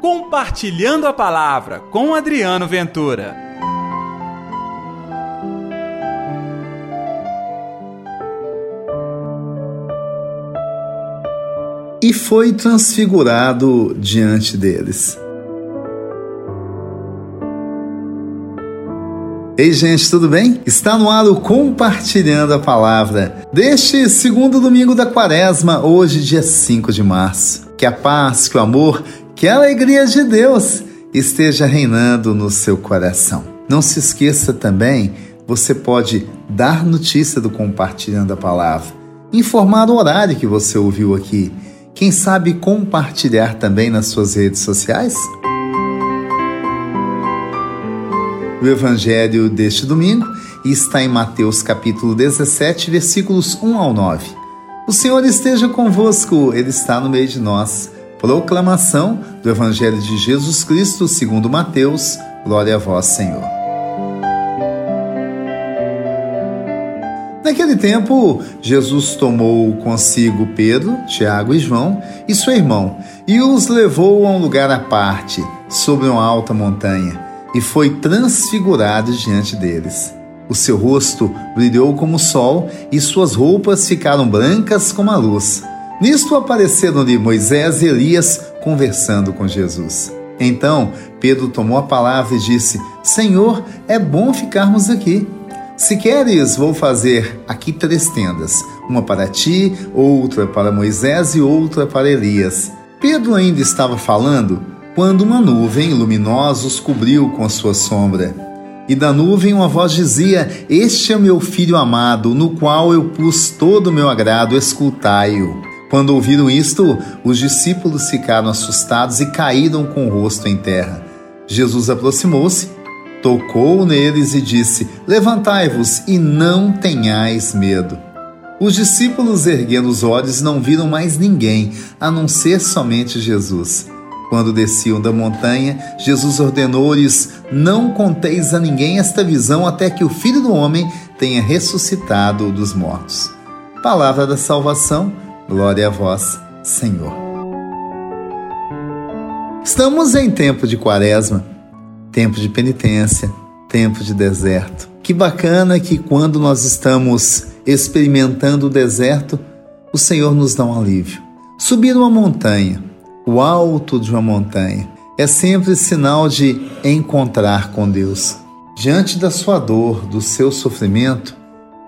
Compartilhando a Palavra com Adriano Ventura. E foi transfigurado diante deles. Ei, gente, tudo bem? Está no ar o Compartilhando a Palavra deste segundo domingo da quaresma, hoje, dia 5 de março. Que a paz, que o amor, que a alegria de Deus esteja reinando no seu coração. Não se esqueça também, você pode dar notícia do Compartilhando a Palavra, informar o horário que você ouviu aqui. Quem sabe compartilhar também nas suas redes sociais? O evangelho deste domingo está em Mateus capítulo 17, versículos 1 ao 9. O Senhor esteja convosco, ele está no meio de nós. Proclamação do evangelho de Jesus Cristo, segundo Mateus. Glória a vós, Senhor. Naquele tempo, Jesus tomou consigo Pedro, Tiago e João e seu irmão e os levou a um lugar à parte, sobre uma alta montanha e foi transfigurado diante deles. O seu rosto brilhou como o sol e suas roupas ficaram brancas como a luz. Nisto apareceram-lhe Moisés e Elias conversando com Jesus. Então Pedro tomou a palavra e disse: Senhor, é bom ficarmos aqui. Se queres, vou fazer aqui três tendas: uma para ti, outra para Moisés e outra para Elias. Pedro ainda estava falando quando uma nuvem luminosa os cobriu com a sua sombra. E da nuvem uma voz dizia: Este é meu filho amado, no qual eu pus todo o meu agrado, escutai-o. Quando ouviram isto, os discípulos ficaram assustados e caíram com o rosto em terra. Jesus aproximou-se, tocou neles e disse: Levantai-vos e não tenhais medo. Os discípulos, erguendo os olhos, não viram mais ninguém, a não ser somente Jesus. Quando desciam da montanha, Jesus ordenou-lhes: Não conteis a ninguém esta visão até que o Filho do Homem tenha ressuscitado dos mortos. Palavra da salvação, glória a vós, Senhor. Estamos em tempo de quaresma, tempo de penitência, tempo de deserto. Que bacana que quando nós estamos experimentando o deserto, o Senhor nos dá um alívio. Subir uma montanha, o alto de uma montanha. É sempre sinal de encontrar com Deus. Diante da sua dor, do seu sofrimento,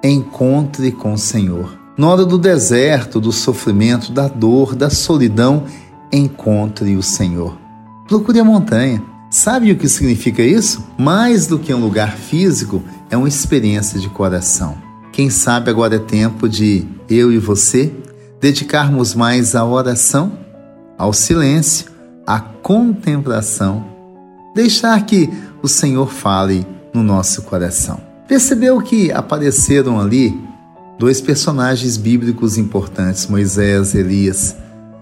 encontre com o Senhor. Na hora do deserto, do sofrimento, da dor, da solidão, encontre o Senhor. Procure a montanha. Sabe o que significa isso? Mais do que um lugar físico, é uma experiência de coração. Quem sabe agora é tempo de eu e você dedicarmos mais à oração ao silêncio, à contemplação, deixar que o Senhor fale no nosso coração. Percebeu que apareceram ali dois personagens bíblicos importantes, Moisés e Elias,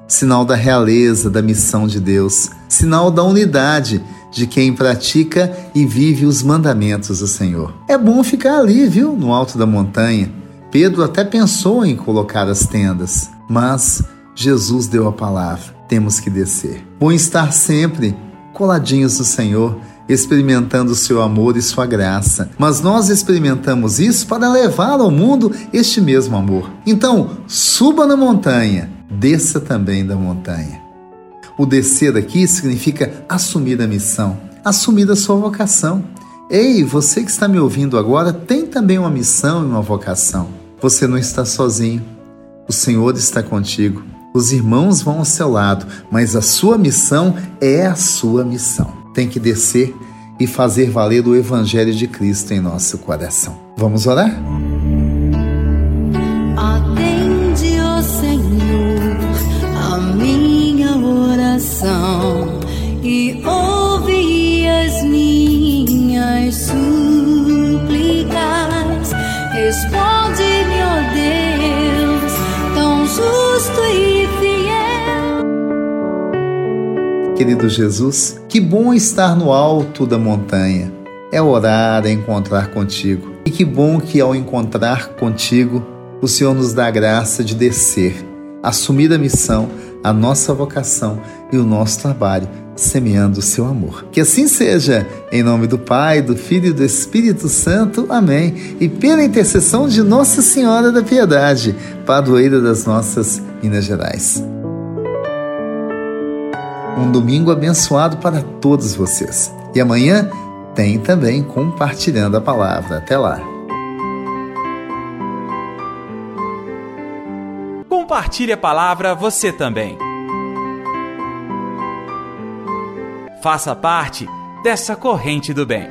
sinal da realeza da missão de Deus, sinal da unidade de quem pratica e vive os mandamentos do Senhor. É bom ficar ali, viu, no alto da montanha. Pedro até pensou em colocar as tendas, mas Jesus deu a palavra temos que descer. Bom estar sempre coladinhos do Senhor, experimentando seu amor e sua graça. Mas nós experimentamos isso para levar ao mundo este mesmo amor. Então, suba na montanha, desça também da montanha. O descer aqui significa assumir a missão, assumir a sua vocação. Ei, você que está me ouvindo agora tem também uma missão e uma vocação. Você não está sozinho. O Senhor está contigo. Os irmãos vão ao seu lado, mas a sua missão é a sua missão. Tem que descer e fazer valer o Evangelho de Cristo em nosso coração. Vamos orar? Querido Jesus, que bom estar no alto da montanha. É orar, é encontrar contigo. E que bom que ao encontrar contigo, o Senhor nos dá a graça de descer, assumir a missão, a nossa vocação e o nosso trabalho, semeando o seu amor. Que assim seja, em nome do Pai, do Filho e do Espírito Santo. Amém. E pela intercessão de Nossa Senhora da Piedade, padroeira das nossas Minas Gerais. Um domingo abençoado para todos vocês. E amanhã tem também compartilhando a palavra. Até lá. Compartilhe a palavra você também. Faça parte dessa corrente do bem.